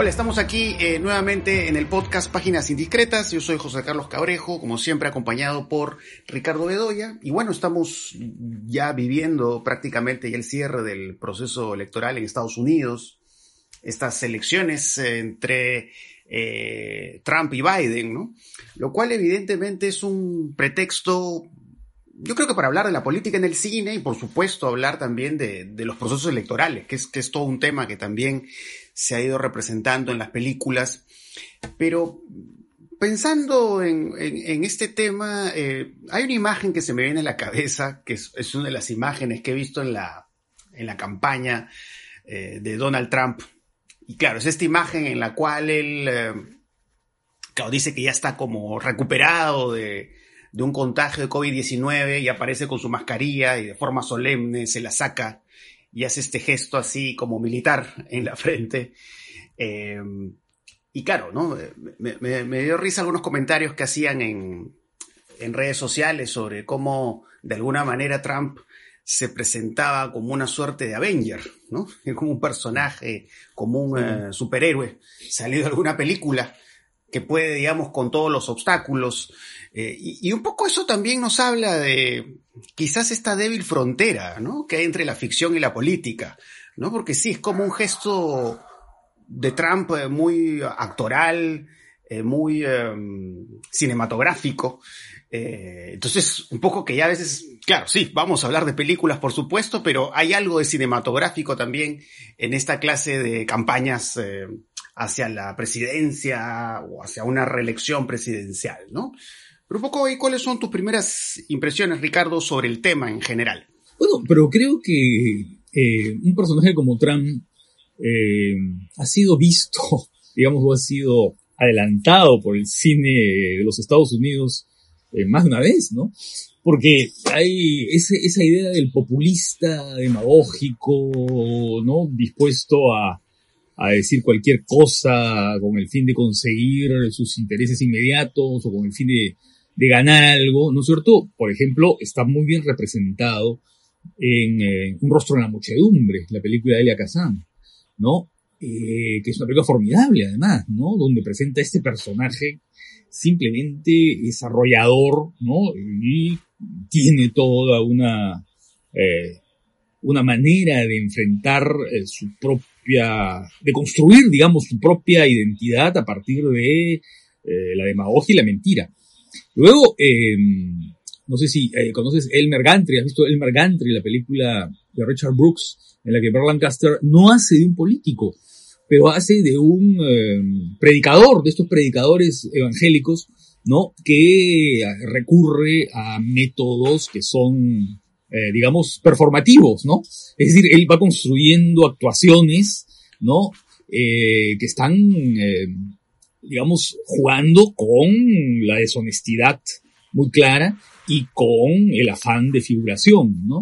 Hola, estamos aquí eh, nuevamente en el podcast Páginas Indiscretas. Yo soy José Carlos Cabrejo, como siempre acompañado por Ricardo Bedoya. Y bueno, estamos ya viviendo prácticamente el cierre del proceso electoral en Estados Unidos. Estas elecciones eh, entre eh, Trump y Biden, ¿no? Lo cual evidentemente es un pretexto yo creo que para hablar de la política en el cine y por supuesto hablar también de, de los procesos electorales, que es, que es todo un tema que también se ha ido representando en las películas. Pero pensando en, este tema, eh, hay una imagen que se me viene a la cabeza, que es, es, una de las imágenes que he visto en la, en la campaña eh, de Donald Trump. Y claro, es esta imagen en la cual él, eh, claro, dice que ya está como recuperado de, de un contagio de COVID-19 y aparece con su mascarilla y de forma solemne se la saca y hace este gesto así como militar en la frente. Eh, y claro, ¿no? Me, dio risa algunos comentarios que hacían en, en redes sociales sobre cómo de alguna manera Trump se presentaba como una suerte de Avenger, ¿no? Como un personaje, como un uh, superhéroe salido de alguna película que puede, digamos, con todos los obstáculos. Eh, y, un poco eso también nos habla de quizás esta débil frontera, ¿no? Que hay entre la ficción y la política, ¿no? Porque sí, es como un gesto de Trump eh, muy actoral, eh, muy eh, cinematográfico. Entonces, un poco que ya a veces, claro, sí, vamos a hablar de películas, por supuesto, pero hay algo de cinematográfico también en esta clase de campañas hacia la presidencia o hacia una reelección presidencial, ¿no? Pero un poco ahí, ¿cuáles son tus primeras impresiones, Ricardo, sobre el tema en general? Bueno, pero creo que eh, un personaje como Trump eh, ha sido visto, digamos, o ha sido adelantado por el cine de los Estados Unidos eh, más de una vez, ¿no? Porque hay esa idea del populista demagógico, ¿no? Dispuesto a, a decir cualquier cosa con el fin de conseguir sus intereses inmediatos o con el fin de, de ganar algo, ¿no es cierto? Por ejemplo, está muy bien representado en eh, Un rostro en la muchedumbre, la película de Elia Kazan, ¿no? Eh, que es una película formidable además, ¿no? Donde presenta este personaje simplemente desarrollador, ¿no? Y tiene toda una, eh, una manera de enfrentar su propia, de construir, digamos, su propia identidad a partir de la demagogia y la mentira. Luego, em, no sé si conoces Elmer Gantry, has visto Elmer Gantry, la película de Richard Brooks, en la que Bert Lancaster no hace de un político, pero hace de un eh, predicador, de estos predicadores evangélicos, ¿no? Que recurre a métodos que son, eh, digamos, performativos, ¿no? Es decir, él va construyendo actuaciones, ¿no? Eh, que están, digamos, jugando con la deshonestidad muy clara y con el afán de figuración, ¿no?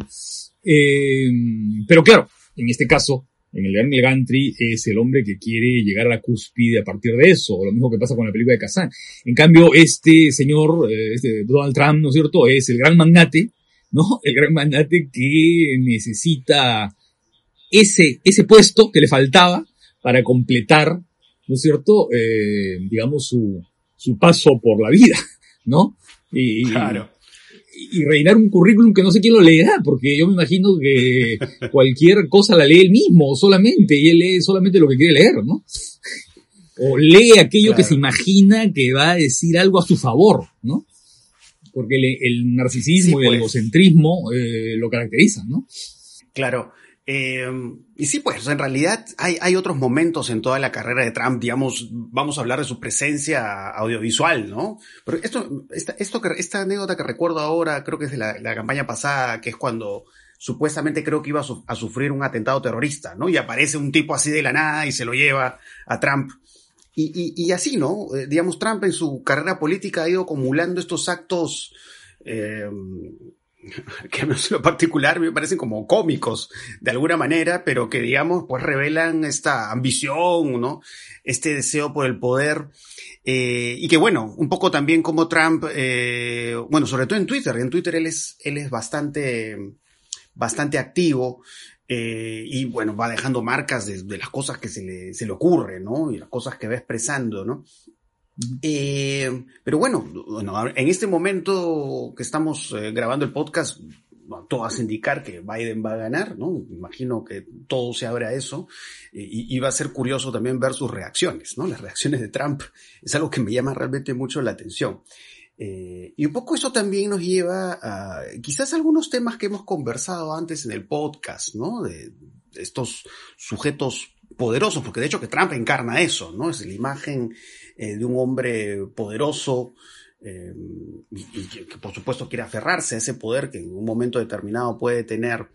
pero claro, en este caso, en el de Gantry es el hombre que quiere llegar a la cúspide a partir de eso, lo mismo que pasa con la película de Kazan. En cambio, este señor, eh, este Donald Trump, ¿no es cierto?, es el gran magnate, ¿no? El gran magnate que necesita ese, ese puesto que le faltaba para completar, ¿no es cierto?, eh, digamos, su, su paso por la vida, ¿no? Y, claro y reinar un currículum que no sé quién lo leerá, porque yo me imagino que cualquier cosa la lee él mismo solamente, y él lee solamente lo que quiere leer, ¿no? O lee aquello claro. que se imagina que va a decir algo a su favor, ¿no? Porque el, el narcisismo sí, y el pues. egocentrismo eh, lo caracterizan, ¿no? Claro. Eh, y sí, pues en realidad hay, otros momentos en toda la carrera de Trump, digamos, vamos a hablar de su presencia audiovisual, ¿no? Pero esto, esta, anécdota que recuerdo ahora, creo que es de la, campaña pasada, que es cuando supuestamente creo que iba a, su, a, sufrir un atentado terrorista, ¿no? Y aparece un tipo así de la nada y se lo lleva a Trump. Y así, ¿no? Eh, digamos, Trump en su carrera política ha ido acumulando estos actos eh, que a mí en lo particular me parecen como cómicos de alguna manera, pero que digamos, pues revelan esta ambición, ¿no? Este deseo por el poder. Eh, y que bueno, un poco también como Trump, eh, bueno, sobre todo en Twitter, en Twitter él es, él es bastante, bastante activo. Eh, y bueno, va dejando marcas de, las cosas que se le, se le ocurre, ¿no? Y las cosas que va expresando, ¿no? Eh, pero bueno, en este momento que estamos eh, grabando el podcast, todo hace indicar que Biden va a ganar, ¿no? Imagino que todo se abre a eso. Y, y, va a ser curioso también ver sus reacciones, ¿no? Las reacciones de Trump es algo que me llama realmente mucho la atención. Eh, y un poco eso también nos lleva a quizás algunos temas que hemos conversado antes en el podcast, ¿no? De, estos sujetos poderosos, porque de hecho que Trump encarna eso, ¿no? Es la imagen eh, de un hombre poderoso eh, y, que por supuesto quiere aferrarse a ese poder que en un momento determinado puede tener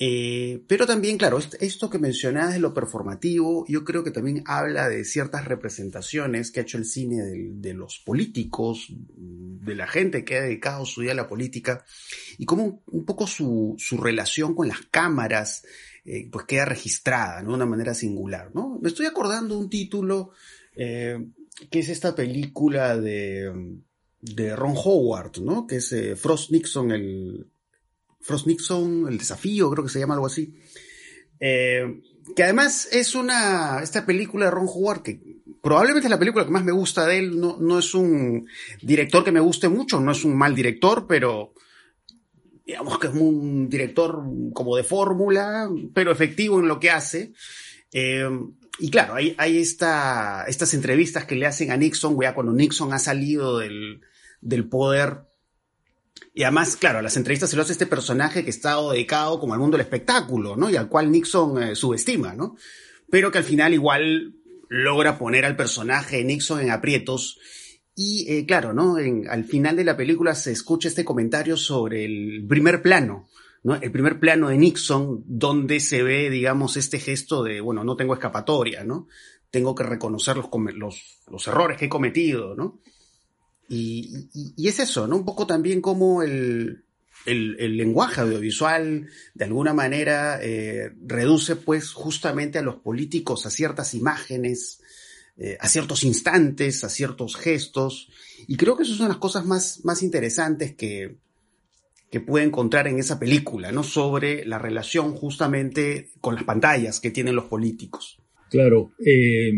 eh, pero también, claro, esto que mencionabas de lo performativo, yo creo que también habla de ciertas representaciones que ha hecho el cine de, los políticos, de la gente que ha dedicado su vida a la política, y cómo un poco su, relación con las cámaras, eh, pues queda registrada, ¿no? De una manera singular, ¿no? Me estoy acordando un título, eh, que es esta película de, de Ron Howard, ¿no? Que es Frost Nixon, el, Frost Nixon, El Desafío, creo que se llama algo así. Eh, que además es una, esta película de Ron Howard, que probablemente es la película que más me gusta de él, no, no es un director que me guste mucho, no es un mal director, pero digamos que es un director como de fórmula, pero efectivo en lo que hace. Eh, y claro, hay, hay esta, estas entrevistas que le hacen a Nixon, ya cuando Nixon ha salido del, del poder y además, claro, las entrevistas se lo hace este personaje que está dedicado como al mundo del espectáculo, ¿no? Y al cual Nixon eh, subestima, ¿no? Pero que al final igual logra poner al personaje Nixon en aprietos. Y eh, claro, ¿no? En, al final de la película se escucha este comentario sobre el primer plano, ¿no? El primer plano de Nixon, donde se ve, digamos, este gesto de, bueno, no tengo escapatoria, ¿no? Tengo que reconocer los, los, los errores que he cometido, ¿no? Y, y, es eso, ¿no? Un poco también como el, el, el lenguaje audiovisual de alguna manera eh, reduce pues justamente a los políticos a ciertas imágenes, eh, a ciertos instantes, a ciertos gestos. Y creo que esas son las cosas más, más interesantes que, que puede encontrar en esa película, ¿no? Sobre la relación justamente con las pantallas que tienen los políticos. Claro. Eh,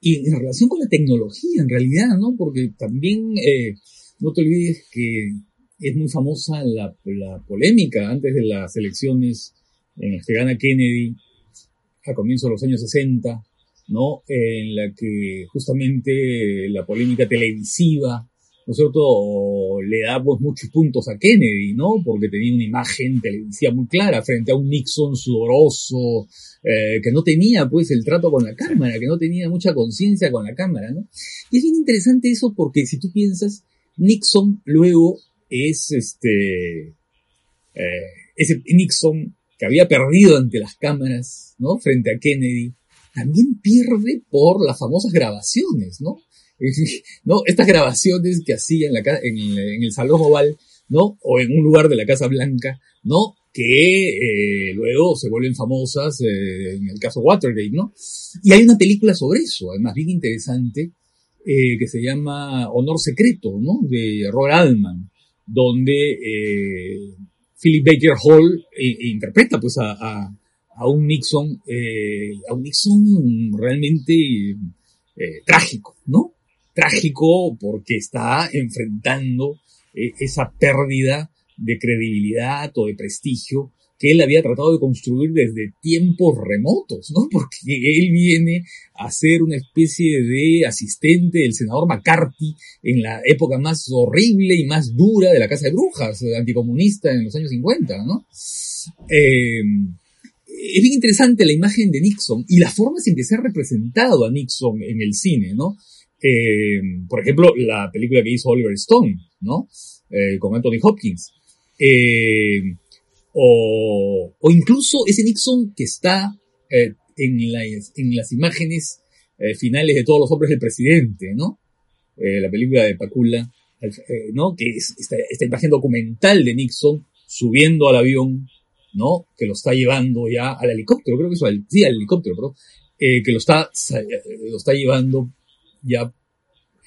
y en relación con la tecnología, en realidad, ¿no? Porque también eh, no te olvides que es muy famosa la, la, polémica antes de las elecciones en las que gana Kennedy a comienzos de los años 60, ¿no? En la que justamente la polémica televisiva ¿no es cierto?, le da pues muchos puntos a Kennedy, ¿no? Porque tenía una imagen televisiva muy clara frente a un Nixon sudoroso, eh, que no tenía pues el trato con la cámara, que no tenía mucha conciencia con la cámara, ¿no? Y es bien interesante eso porque si tú piensas, Nixon luego es este, eh, ese Nixon que había perdido ante las cámaras, ¿no? Frente a Kennedy, también pierde por las famosas grabaciones, ¿no? ¿no? Estas grabaciones que hacía en, la, en, en, el Salón Oval, ¿no? O en un lugar de la Casa Blanca, ¿no? Que eh, luego se vuelven famosas eh, en el caso Watergate, ¿no? Y hay una película sobre eso, además bien interesante, eh, que se llama Honor Secreto, ¿no? De Roy Altman, donde eh, Philip Baker Hall interpreta pues a, a, a un Nixon, a un Nixon realmente trágico, ¿no? trágico porque está enfrentando eh, esa pérdida de credibilidad o de prestigio que él había tratado de construir desde tiempos remotos, ¿no? Porque él viene a ser una especie de asistente del senador McCarthy en la época más horrible y más dura de la Casa de Brujas, anticomunista en los años 50, ¿no? Eh, es bien interesante la imagen de Nixon y la forma en que se ha representado a Nixon en el cine, ¿no? Eh, por ejemplo, la película que hizo Oliver Stone, ¿no? Eh, con Anthony Hopkins. Eh, o, incluso ese Nixon que está en, la, en, las imágenes finales de todos los hombres del presidente, ¿no? La película de Pacula, ¿no? Que es esta, imagen documental de Nixon subiendo al avión, ¿no? Que lo está llevando ya al helicóptero, creo que eso, al, sí, al helicóptero, pero, que lo está, lo está llevando ya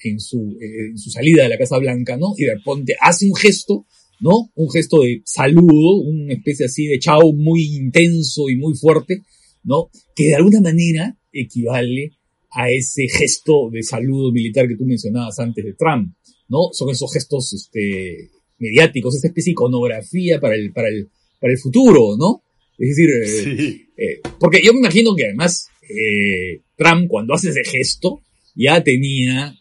en su, en su salida de la Casa Blanca, ¿no? Y de repente hace un gesto, ¿no? Un gesto de saludo, una especie así de chao muy intenso y muy fuerte, ¿no? Que de alguna manera equivale a ese gesto de saludo militar que tú mencionabas antes de Trump, ¿no? Son esos gestos, este, mediáticos, esta especie de iconografía para el, para el, para el futuro, ¿no? Es decir, eh, eh, porque yo me imagino que además eh, Trump cuando hace ese gesto ya tenía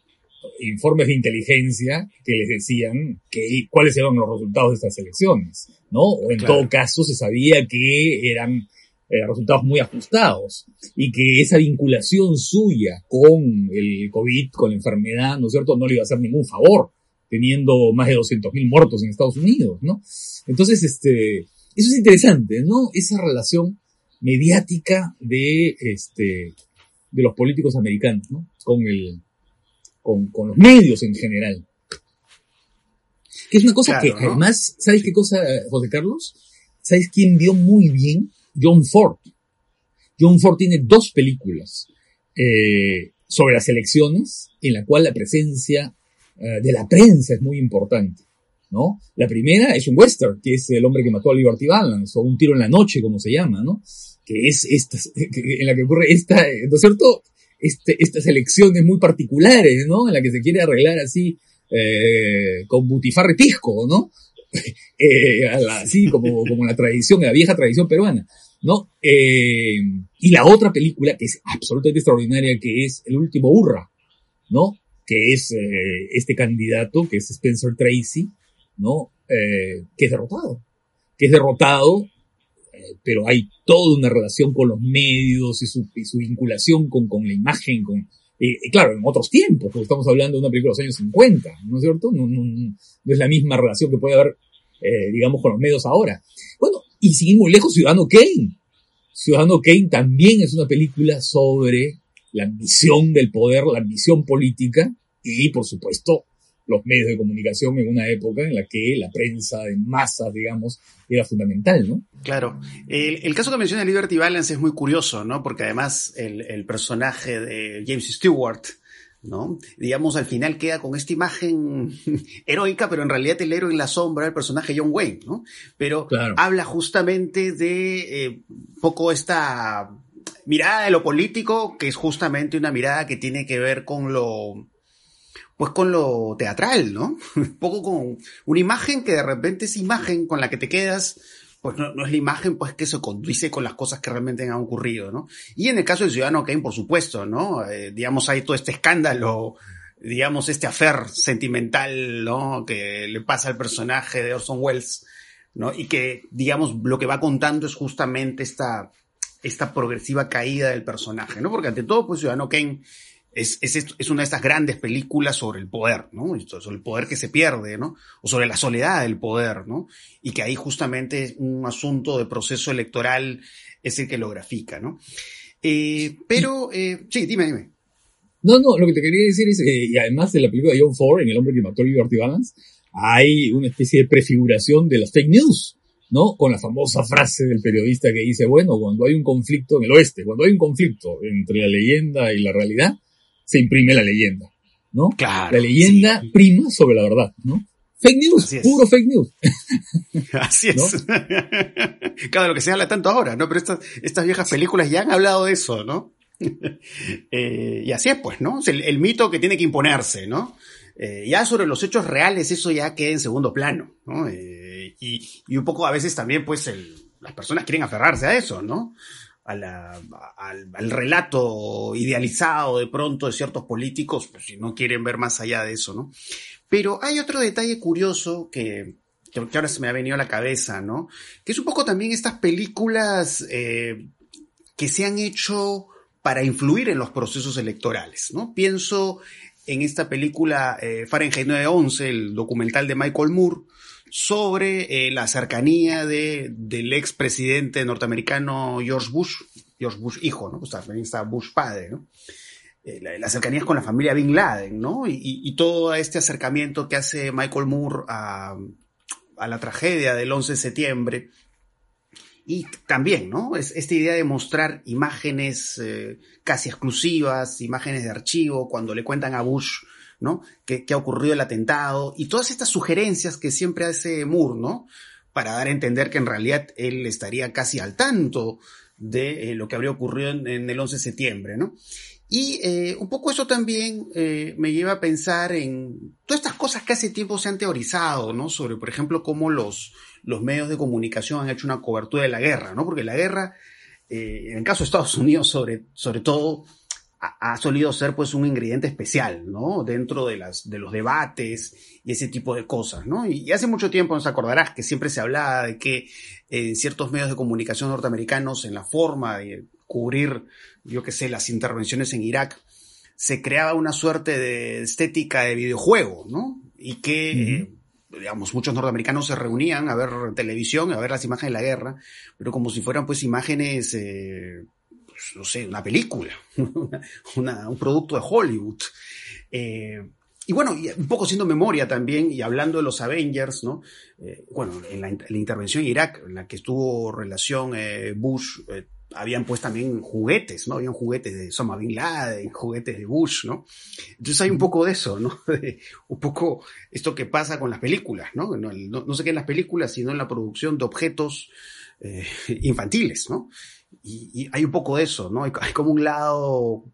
informes de inteligencia que les decían que cuáles eran los resultados de estas elecciones, ¿no? O en todo caso se sabía que eran resultados muy ajustados y que esa vinculación suya con el COVID, con la enfermedad, ¿no es cierto?, no le iba a hacer ningún favor, teniendo más de 200.000 muertos en Estados Unidos, ¿no? Entonces, este, eso es interesante, ¿no? Esa relación mediática de, este, de los políticos americanos, ¿no? Con el, con, con los medios en general. Que es una cosa que además, ¿sabes qué cosa, José Carlos? ¿Sabes quién vio muy bien? John Ford. John Ford tiene dos películas eh, sobre las elecciones en la cual la presencia eh, de la prensa es muy importante. ¿No? La primera es un western, que es El hombre que mató a Liberty Balance, o Un tiro en la noche, como se llama, ¿no? Que es esta, en la que ocurre esta, ¿no es cierto? Este, estas elecciones muy particulares, ¿no? En la que se quiere arreglar así, eh, con butifarre pisco, ¿no? eh, así como, como la tradición, la vieja tradición peruana, ¿no? Eh, y la otra película que es absolutamente extraordinaria, que es El último hurra, ¿no? Que es este candidato, que es Spencer Tracy, ¿no? Eh, que es derrotado, que es derrotado, eh, pero hay toda una relación con los medios y su, su vinculación con, con la imagen, con, y claro, en otros tiempos, porque estamos hablando de una película de los años 50, ¿no es cierto? No, no, no, es la misma relación que puede haber, eh, digamos, con los medios ahora. Bueno, y sin muy lejos, Ciudadano Kane. Ciudadano Kane también es una película sobre la ambición del poder, la ambición política y, por supuesto, los medios de comunicación en una época en la que la prensa de masas, digamos, era fundamental, ¿no? Claro. El, caso que menciona Liberty Balance es muy curioso, ¿no? Porque además el, personaje de James Stewart, ¿no? Digamos, al final queda con esta imagen heroica, pero en realidad el héroe en la sombra, el personaje John Wayne, ¿no? Pero habla justamente de eh, poco esta mirada de lo político, que es justamente una mirada que tiene que ver con lo pues con lo teatral, ¿no? Un poco con una imagen que de repente es imagen con la que te quedas, pues no, es la imagen pues que se conduce con las cosas que realmente han ocurrido, ¿no? Y en el caso del Ciudadano Kane, por supuesto, ¿no? Eh, digamos, hay todo este escándalo, digamos, este afer sentimental, ¿no? Que le pasa al personaje de Orson Welles, ¿no? Y que, digamos, lo que va contando es justamente esta, esta progresiva caída del personaje, ¿no? Porque ante todo, pues Ciudadano Kane es, es, es, una de estas grandes películas sobre el poder, ¿no? Sobre el poder que se pierde, ¿no? O sobre la soledad del poder, ¿no? Y que ahí justamente un asunto de proceso electoral es el que lo grafica, ¿no? Eh, pero, eh, sí, dime, dime. No, no, lo que te quería decir es, eh, y además de la película de John Ford, en El hombre que mató a Liberty Balance, hay una especie de prefiguración de las fake news, ¿no? Con la famosa frase del periodista que dice, bueno, cuando hay un conflicto en el oeste, cuando hay un conflicto entre la leyenda y la realidad, se imprime la leyenda, ¿no? Claro. La leyenda prima sobre la verdad, ¿no? Fake news, puro fake news. Así es. claro, lo que se habla tanto ahora, ¿no? Pero estas, estas viejas películas ya han hablado de eso, ¿no? Eh, y así es, pues, ¿no? el, mito que tiene que imponerse, ¿no? Eh, ya sobre los hechos reales, eso ya queda en segundo plano, ¿no? Eh, y, y, un poco a veces también, pues, el, las personas quieren aferrarse a eso, ¿no? Al, relato idealizado de pronto de ciertos políticos, pues si no quieren ver más allá de eso, ¿no? Pero hay otro detalle curioso que, que, ahora se me ha venido a la cabeza, ¿no? Que es un poco también estas películas eh, que se han hecho para influir en los procesos electorales, ¿no? Pienso en esta película eh, Fahrenheit 911, el documental de Michael Moore, sobre eh, la cercanía de, del expresidente norteamericano George Bush, George Bush hijo, ¿no? También está Bush padre, ¿no? Eh, la, las cercanías con la familia Bin Laden, ¿no? Y, y, todo este acercamiento que hace Michael Moore a, a la tragedia del 11 de septiembre. Y también, ¿no? Es esta idea de mostrar imágenes eh, casi exclusivas, imágenes de archivo, cuando le cuentan a Bush ¿no? Ha ocurrido el atentado y todas estas sugerencias que siempre hace Moore, ¿no? Para dar a entender que en realidad él estaría casi al tanto de eh, lo que habría ocurrido en, el 11 de septiembre, ¿no? Y eh, un poco eso también eh, me lleva a pensar en todas estas cosas que hace tiempo se han teorizado, ¿no? Sobre, por ejemplo, cómo los, los medios de comunicación han hecho una cobertura de la guerra, ¿no? Porque la guerra, en el caso de Estados Unidos, sobre, sobre todo, ha, ha, solido ser pues un ingrediente especial, ¿no? Dentro de, las, de los debates y ese tipo de cosas, ¿no? Y, y hace mucho tiempo nos acordarás que siempre se hablaba de que eh, ciertos medios de comunicación norteamericanos en la forma de cubrir, yo qué sé, las intervenciones en Irak, se creaba una suerte de estética de videojuego, ¿no? Y que, uh -huh. digamos, muchos norteamericanos se reunían a ver televisión, a ver las imágenes de la guerra, pero como si fueran pues imágenes, eh, no sé, una película, una, un producto de Hollywood. Eh, y bueno, y un poco siendo memoria también, y hablando de los Avengers, ¿no? Eh, bueno, en la, en la, intervención en Irak, en la que estuvo relación eh, Bush, eh, habían pues también juguetes, ¿no? Habían juguetes de Osama Bin Laden, juguetes de Bush, ¿no? Entonces hay un poco de eso, ¿no? De, un poco esto que pasa con las películas, ¿no? No, no, no sé qué en las películas, sino en la producción de objetos infantiles, ¿no? Y, hay un poco de eso, ¿no? Hay, hay como un lado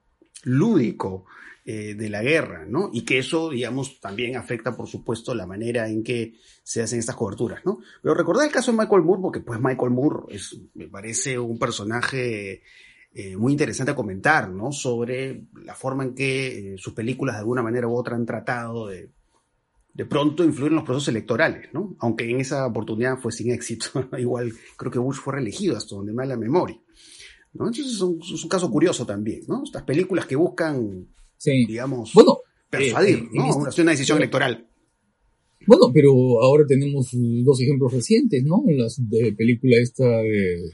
lúdico eh, de la guerra, ¿no? Y que eso, digamos, también afecta, por supuesto, la manera en que se hacen estas coberturas, ¿no? Pero recordar el caso de Michael Moore, porque pues Michael Moore es, me parece un personaje eh, muy interesante a comentar, ¿no? Sobre la forma en que eh, sus películas de alguna manera u otra han tratado de, de pronto influir en los procesos electorales, ¿no? Aunque en esa oportunidad fue sin éxito. Igual creo que Bush fue reelegido hasta donde me da la memoria. ¿no? Entonces es un, es un caso curioso también, ¿no? Estas películas que buscan sí. digamos, bueno, persuadir, eh, ¿no? Una, una decisión bueno, electoral. Bueno, pero ahora tenemos dos ejemplos recientes, ¿no? La película esta de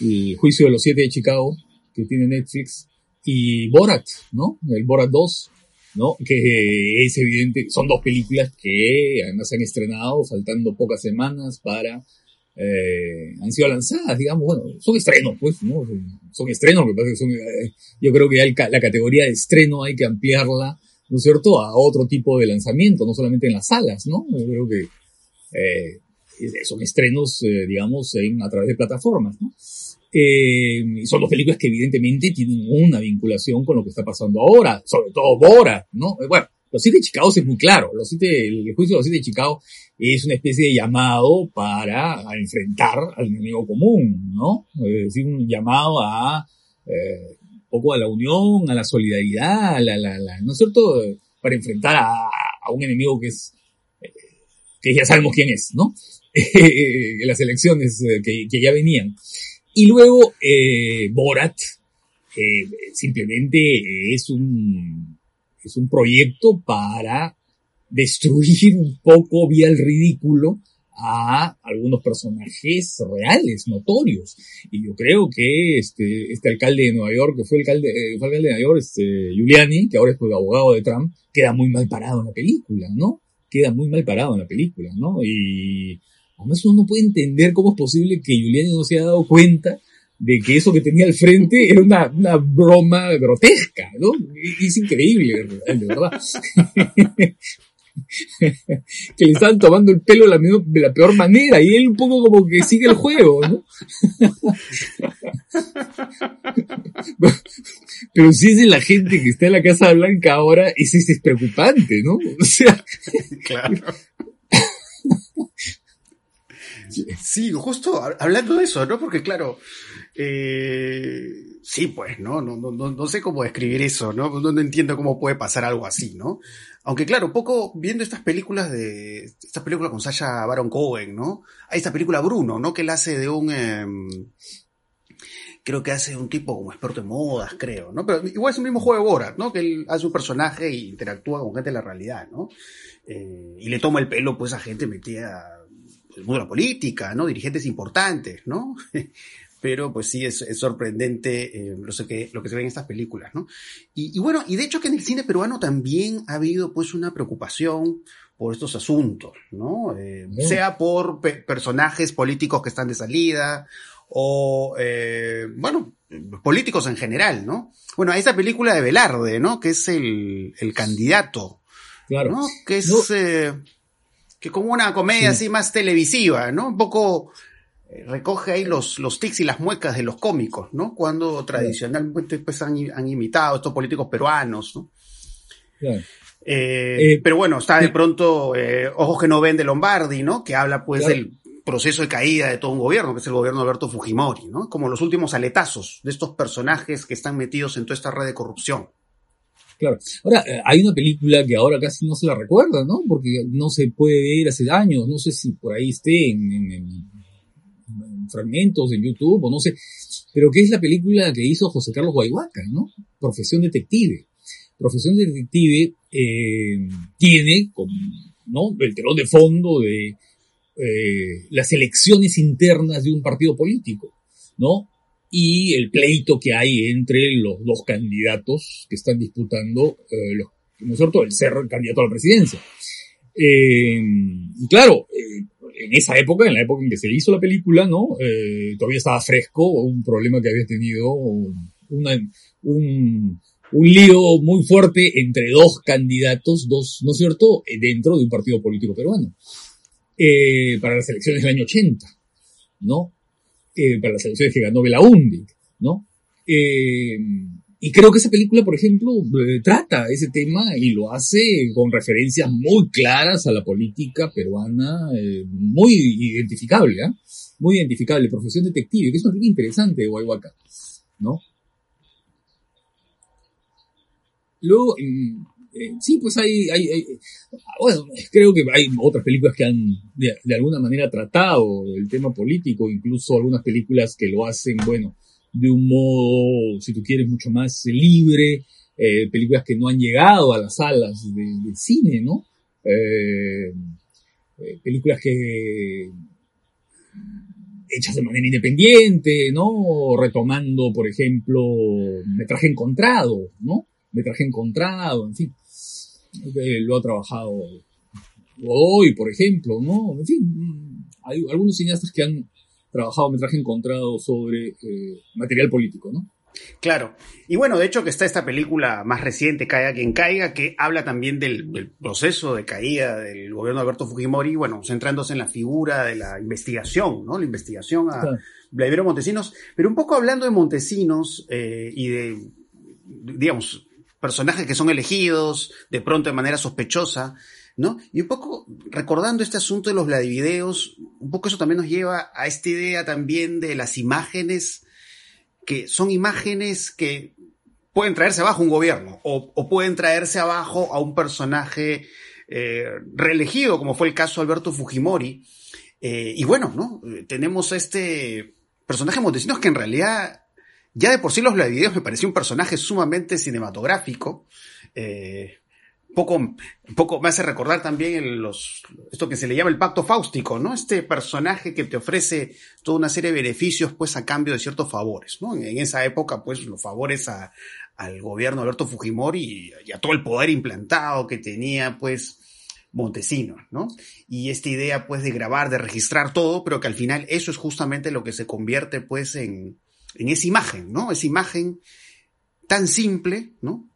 El juicio de los siete de Chicago, que tiene Netflix, y Borat, ¿no? El Borat 2, ¿no? Que es evidente, son dos películas que además se han estrenado faltando pocas semanas para eh, han sido lanzadas, digamos, bueno, son estrenos, pues, ¿no? Son estrenos, que pasa que son, eh, yo creo que la categoría de estreno hay que ampliarla, ¿no es cierto?, a otro tipo de lanzamiento, no solamente en las salas, ¿no? Yo creo que eh, son estrenos, eh, digamos, en, a través de plataformas, ¿no? Eh, son dos películas que evidentemente tienen una vinculación con lo que está pasando ahora, sobre todo Bora, ¿no? Bueno, los siete de Chicago es muy claro. Los siete, el juicio de los siete de Chicago es una especie de llamado para enfrentar al enemigo común, ¿no? Es decir, un llamado a eh, un poco a la unión, a la solidaridad, a la, la, la, ¿no es cierto? Para enfrentar a, un enemigo que es eh, que ya sabemos quién es, ¿no? las elecciones eh, que, ya venían. Y luego eh, Borat eh, simplemente es un es un proyecto para destruir un poco vía el ridículo a algunos personajes reales, notorios. Y yo creo que este, este alcalde de Nueva York, que fue alcalde, eh, fue alcalde de Nueva York, este, Giuliani, que ahora es pues, abogado de Trump, queda muy mal parado en la película, ¿no? Queda muy mal parado en la película, ¿no? Y además uno no puede entender cómo es posible que Giuliani no se haya dado cuenta de que eso que tenía al frente era una, una broma grotesca, ¿no? Es increíble, de verdad. que le estaban tomando el pelo de la, peor manera y él un poco como que sigue el juego, ¿no? Pero si es de la gente que está en la Casa Blanca ahora, es, es preocupante, ¿no? O sea... Claro. Sí, justo hablando de eso, ¿no? Porque claro, eh, sí, pues, ¿no? No, no, no sé cómo describir eso, ¿no? ¿no? Entiendo cómo puede pasar algo así, ¿no? Aunque claro, poco viendo estas películas de, estas películas con Sasha Baron Cohen, ¿no? Hay esta película Bruno, ¿no? Que él hace de un, eh, creo que hace un tipo como experto en modas, creo, ¿no? Pero igual es el mismo juego de Borat, ¿no? Que él hace un personaje e interactúa con gente de la realidad, ¿no? Eh, y le toma el pelo, pues, a gente metida el mundo de la política, ¿no? Dirigentes importantes, ¿no? pero pues sí es, es sorprendente eh, lo, que, lo que se ve en estas películas, ¿no? Y, y, bueno, y de hecho que en el cine peruano también ha habido pues una preocupación por estos asuntos, ¿no? Eh, sea por pe personajes políticos que están de salida o, eh, bueno, políticos en general, ¿no? Bueno, esta película de Velarde, ¿no? Que es el, el candidato Claro. ¿no? Que es que como una comedia así más televisiva, ¿no? Un poco eh, recoge ahí los, los tics y las muecas de los cómicos, ¿no? Cuando tradicionalmente pues, han, han imitado estos políticos peruanos, ¿no? Claro. Eh, Eh, pero bueno, está de pronto eh, Ojos que no ven de Lombardi, ¿no? Que habla pues Claro. del proceso de caída de todo un gobierno, que es el gobierno de Alberto Fujimori, ¿no? Como los últimos aletazos de estos personajes que están metidos en toda esta red de corrupción. Claro. Ahora, eh, hay una película que ahora casi no se la recuerda, ¿no? Porque no se puede ver hace años, no sé si por ahí esté en, en- en- en fragmentos en YouTube o no sé, pero que es la película que hizo José Carlos Guayhuaca, ¿no? Profesión Detective. Profesión Detective eh, tiene, como, ¿no? El telón de fondo de eh, las elecciones internas de un partido político, ¿no? Y el pleito que hay entre los dos candidatos que están disputando, eh, los- ¿no es cierto?, el ser candidato a la presidencia. Eh, y claro, eh, en esa época, en la época en que se hizo la película, ¿no? Todavía estaba fresco un problema que había tenido una- un, un lío muy fuerte entre dos candidatos, dos, ¿no es cierto?, dentro de un partido político peruano, para las elecciones del año 80, ¿no? Eh, para las elecciones que ganó Belaúnde, ¿no? Eh, y creo que esa película, por ejemplo, eh, trata ese tema y lo hace con referencias muy claras a la política peruana, eh, muy identificable, ¿ah? Muy identificable, profesión detective, que es una interesante de Guayhuaca, ¿no? Luego, eh, sí, pues hay, hay, hay- bueno, creo que hay otras películas que han de, alguna manera tratado el tema político, incluso algunas películas que lo hacen, bueno, de un modo, si tú quieres, mucho más libre, eh, películas que no han llegado a las salas de, cine, ¿no? Eh, eh, películas que hechas de manera independiente, ¿no? Retomando, por ejemplo, metraje encontrado, ¿no? Metraje encontrado, en fin. Eh, lo ha trabajado hoy, por ejemplo, ¿no? En fin, hay algunos cineastas que han trabajado metraje encontrado sobre eh, material político, ¿no? Claro. Y bueno, de hecho que está esta película más reciente, Caiga quien caiga, que habla también del, del proceso de caída del gobierno de Alberto Fujimori, bueno, centrándose en la figura de la investigación, ¿no? La investigación a Claro. Vladimiro Montesinos, pero un poco hablando de Montesinos eh, y de, digamos, personajes que son elegidos de pronto de manera sospechosa, ¿no? Y un poco recordando este asunto de los Vladivideos, un poco eso también nos lleva a esta idea también de las imágenes que son imágenes que pueden traerse abajo un gobierno o, pueden traerse abajo a un personaje eh, reelegido, como fue el caso de Alberto Fujimori. Eh, y bueno, ¿no? Eh, Tenemos este personaje Montesinos que en realidad, ya de por sí los videos me pareció un personaje sumamente cinematográfico. Eh, poco, poco me hace recordar también los, esto que se le llama el pacto fáustico, ¿no? Este personaje que te ofrece toda una serie de beneficios, pues, a cambio de ciertos favores, ¿no? En, en esa época, pues, los favores a, al gobierno de Alberto Fujimori y, y a todo el poder implantado que tenía, pues, Montesinos, ¿no? Y esta idea, pues, de grabar, de registrar todo, pero que al final eso es justamente lo que se convierte, pues, en, en esa imagen, ¿no? Esa imagen tan simple, ¿no?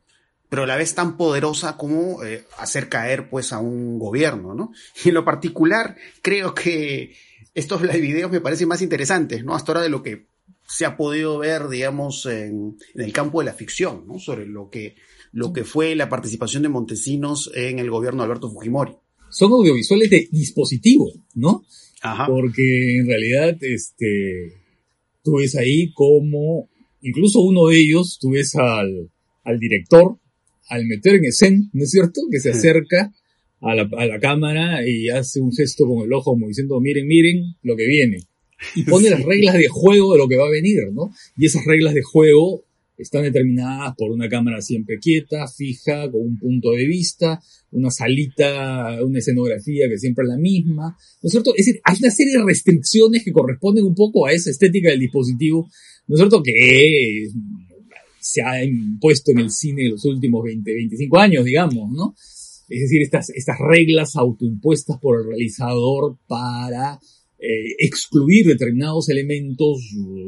pero a la vez tan poderosa como eh, hacer caer pues a un gobierno, ¿no? Y en lo particular creo que estos live videos me parecen más interesantes, ¿no? Hasta ahora de lo que se ha podido ver, digamos, en, en el campo de la ficción, ¿no? Sobre lo que, lo que fue la participación de Montesinos en el gobierno de Alberto Fujimori. Son audiovisuales de dispositivo, ¿no? Ajá. Porque en realidad, este, tú ves ahí como, incluso uno de ellos, tú ves al, al director, al meter en escena, ¿no es cierto? Que se acerca a la, a la cámara y hace un gesto con el ojo como diciendo, miren, miren lo que viene. Y pone las reglas de juego de lo que va a venir, ¿no? Y esas reglas de juego están determinadas por una cámara siempre quieta, fija, con un punto de vista, una salita, una escenografía que siempre es la misma, ¿no es cierto? Es decir, hay una serie de restricciones que corresponden un poco a esa estética del dispositivo, ¿no es cierto? Que se ha impuesto en el cine en los últimos 20, 25 años, digamos, ¿no? Es decir, estas, estas reglas autoimpuestas por el realizador para eh, excluir determinados elementos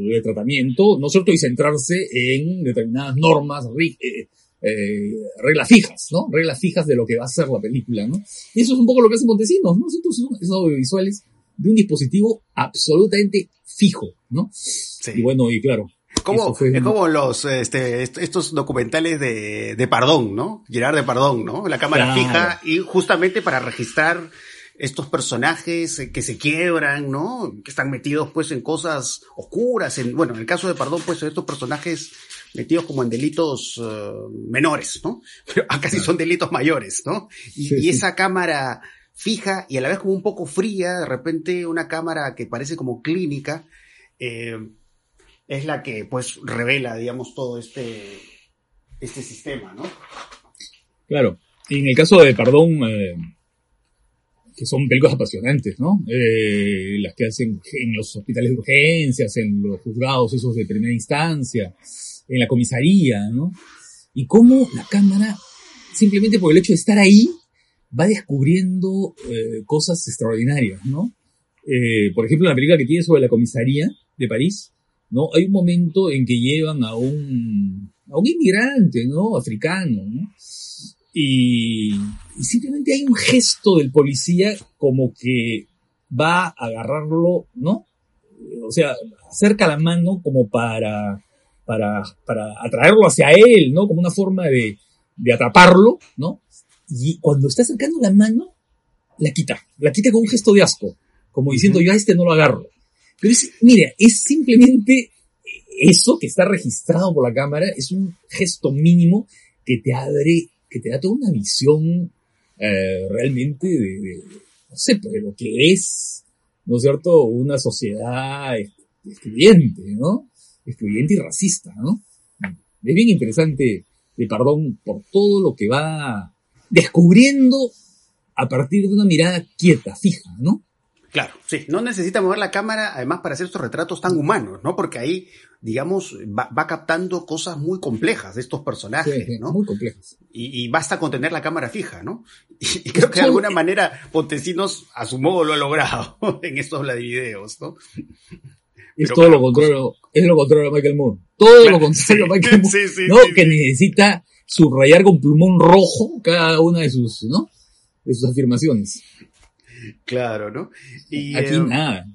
de tratamiento, ¿no es cierto? Y centrarse en determinadas normas eh, eh, reglas fijas, ¿no? Reglas fijas de lo que va a ser la película, ¿no? Y eso es un poco lo que hace Montesinos, ¿no? Entonces son esos audiovisuales de un dispositivo absolutamente fijo, ¿no? Sí. Y bueno, y claro. Como, fue es como los, este, est- estos documentales de, de Pardón, ¿no? Gerard de Pardón, ¿no? La cámara Claro. fija y justamente para registrar estos personajes eh, que se quiebran, ¿no? Que están metidos pues en cosas oscuras, en, bueno, en el caso de Pardón pues estos personajes metidos como en delitos eh, menores, ¿no? Pero acá sí son delitos mayores, ¿no? Y, Sí, y sí. esa cámara fija y a la vez como un poco fría, de repente una cámara que parece como clínica, eh, es la que pues revela, digamos, todo este, este sistema, ¿no? Claro. Y en el caso de Perdón, eh, que son películas apasionantes, ¿no? Eh, las que hacen en los hospitales de urgencias, en los juzgados esos de primera instancia, en la comisaría, ¿no? Y cómo la cámara, simplemente por el hecho de estar ahí, va descubriendo eh, cosas extraordinarias, ¿no? Eh, por ejemplo, la película que tiene sobre la comisaría de París, ¿no? Hay un momento en que llevan a un, a un inmigrante, ¿no? Africano, ¿no? Y, y simplemente hay un gesto del policía como que va a agarrarlo, ¿no? O sea, acerca la mano como para, para, para atraerlo hacia él, ¿no? Como una forma de, de atraparlo, ¿no? Y cuando está acercando la mano, la quita, la quita con un gesto de asco, como diciendo yo a este no lo agarro. Pero es, mira, es simplemente eso que está registrado por la cámara, es un gesto mínimo que te abre, que te da toda una visión eh, realmente de, de, no sé, pues, de lo que es, ¿no es cierto?, una sociedad excluyente, ¿no? Excluyente y racista, ¿no? Es bien interesante de Pardón por todo lo que va descubriendo a partir de una mirada quieta, fija, ¿no? Claro, sí, no necesita mover la cámara además para hacer estos retratos tan humanos, ¿no? Porque ahí, digamos, va, va captando cosas muy complejas de estos personajes, Sí, ¿no? Muy complejas. Y, y basta con tener la cámara fija, ¿no? Y, y creo que de alguna manera Pontesinos a su modo lo ha logrado en estos videos, ¿no? Es Pero todo claro, lo contrario, es lo contrario a Michael Moore. Todo lo contrario a Michael Moore. Sí, sí, ¿no? que necesita subrayar con plumón rojo cada una de sus, ¿no? De sus afirmaciones. Claro, ¿no? Y, Aquí eh, nada.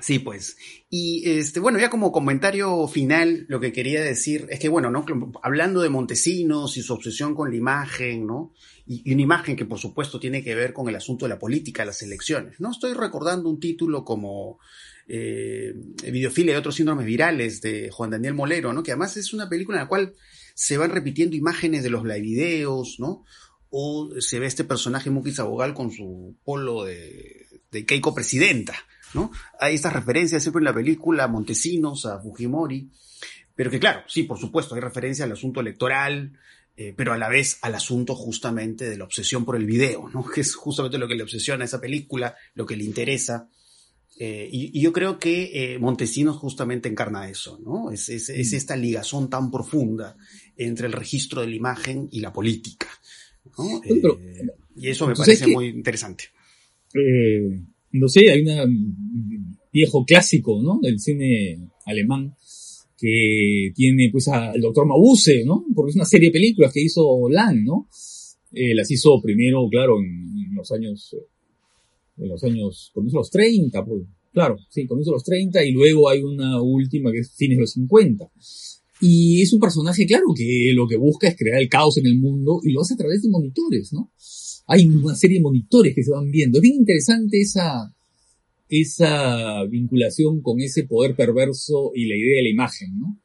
Sí, pues. Y este, bueno, ya como comentario final, lo que quería decir es que, bueno, ¿no? Hablando de Montesinos y su obsesión con la imagen, ¿no? Y, y una imagen que, por supuesto, tiene que ver con el asunto de la política, las elecciones, ¿no? Estoy recordando un título como eh, Videofilia y otros síndromes virales de Juan Daniel Molero, ¿no? Que además es una película en la cual se van repitiendo imágenes de los videos, ¿no? O se ve este personaje Muki Sabogal con su polo de, de Keiko presidenta, ¿no? Hay estas referencias siempre en la película a Montesinos, a Fujimori, pero que claro, sí, por supuesto, hay referencia al asunto electoral, eh, pero a la vez al asunto justamente de la obsesión por el video, ¿no? Que es justamente lo que le obsesiona a esa película, lo que le interesa. Eh, y, y, yo creo que eh, Montesinos justamente encarna eso, ¿no? Es, es, es, esta ligazón tan profunda entre el registro de la imagen y la política, ¿no? Pero, y eso me parece muy interesante. Eh, no sé, hay un viejo clásico, ¿no? Del cine alemán que tiene pues al doctor Mabuse, ¿no? Porque es una serie de películas que hizo Lang, ¿no? Eh, las hizo primero, claro, en, en los años, en los años, comienzo los 30, pues, claro, sí, comienzo los 30 y luego hay una última que es fines de los 50. Y es un personaje, claro, que lo que busca es crear el caos en el mundo y lo hace a través de monitores, ¿no? Hay una serie de monitores que se van viendo. Es bien interesante esa, esa vinculación con ese poder perverso y la idea de la imagen, ¿no?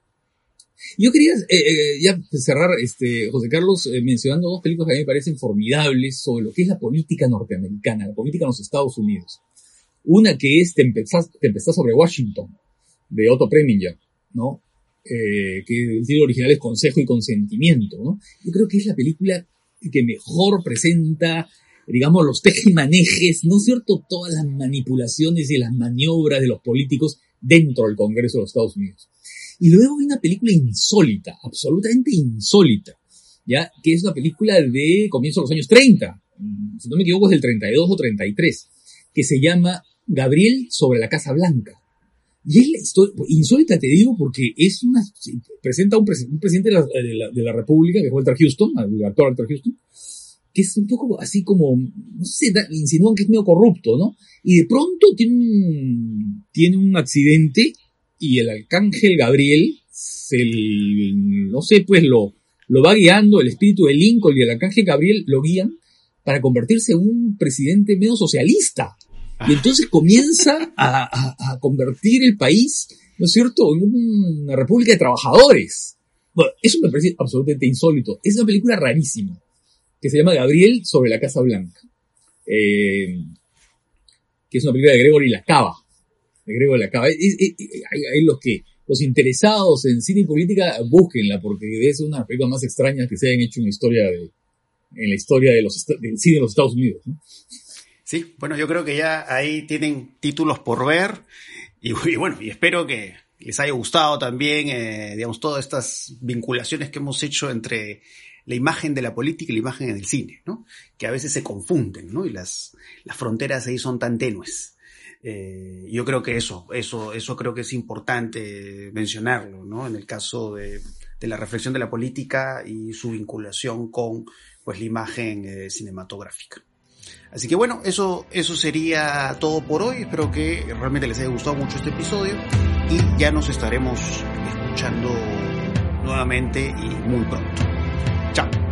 Yo quería eh, eh, ya cerrar, este, José Carlos, eh, mencionando dos películas que a mí me parecen formidables sobre lo que es la política norteamericana, la política en los Estados Unidos. Una que es Tempestad, Tempestad sobre Washington, de Otto Preminger, ¿no? Eh, que el título original es Consejo y Consentimiento, ¿no? Yo creo que es la película que mejor presenta, digamos, los tejimanejes, ¿no es cierto? Todas las manipulaciones y las maniobras de los políticos dentro del Congreso de los Estados Unidos. Y luego hay una película insólita, absolutamente insólita, ¿ya? Que es una película de comienzo de los años 30, si no me equivoco es del 32 o 33, que se llama Gabriel sobre la Casa Blanca. Y es la historia, insólita te digo, porque es una, presenta un, un presidente de la, de, la, de República, que fue Walter Houston, el actor Walter Houston, que es un poco así como, no sé, insinúan que es medio corrupto, ¿no? Y de pronto tiene un, tiene un accidente y el arcángel Gabriel, se, no sé, pues lo, lo va guiando, el espíritu de Lincoln y el arcángel Gabriel lo guían para convertirse en un presidente medio socialista. Y entonces comienza a, convertir el país, ¿no es cierto?, en una república de trabajadores. Bueno, eso me parece absolutamente insólito. Es una película rarísima, que se llama Gabriel sobre la Casa Blanca. Eh, que es una película de Gregory Lacava. De Gregory Lacava. hay, los que, los interesados en cine y política, búsquenla, porque es una de las películas más extrañas que se hayan hecho en la historia de, en la historia de los, del cine de los Estados Unidos. ¿no? Sí, bueno, yo creo que ya ahí tienen títulos por ver y, bueno, y espero que les haya gustado también, eh, digamos, todas estas vinculaciones que hemos hecho entre la imagen de la política y la imagen del cine, ¿no? Que a veces se confunden, ¿no? Y las, las fronteras ahí son tan tenues. Eh, yo creo que eso, eso, eso creo que es importante mencionarlo, ¿no? En el caso de, de la reflexión de la política y su vinculación con, pues, la imagen eh, cinematográfica. Así que bueno, eso, eso sería todo por hoy. Espero que realmente les haya gustado mucho este episodio y ya nos estaremos escuchando nuevamente y muy pronto. Chao.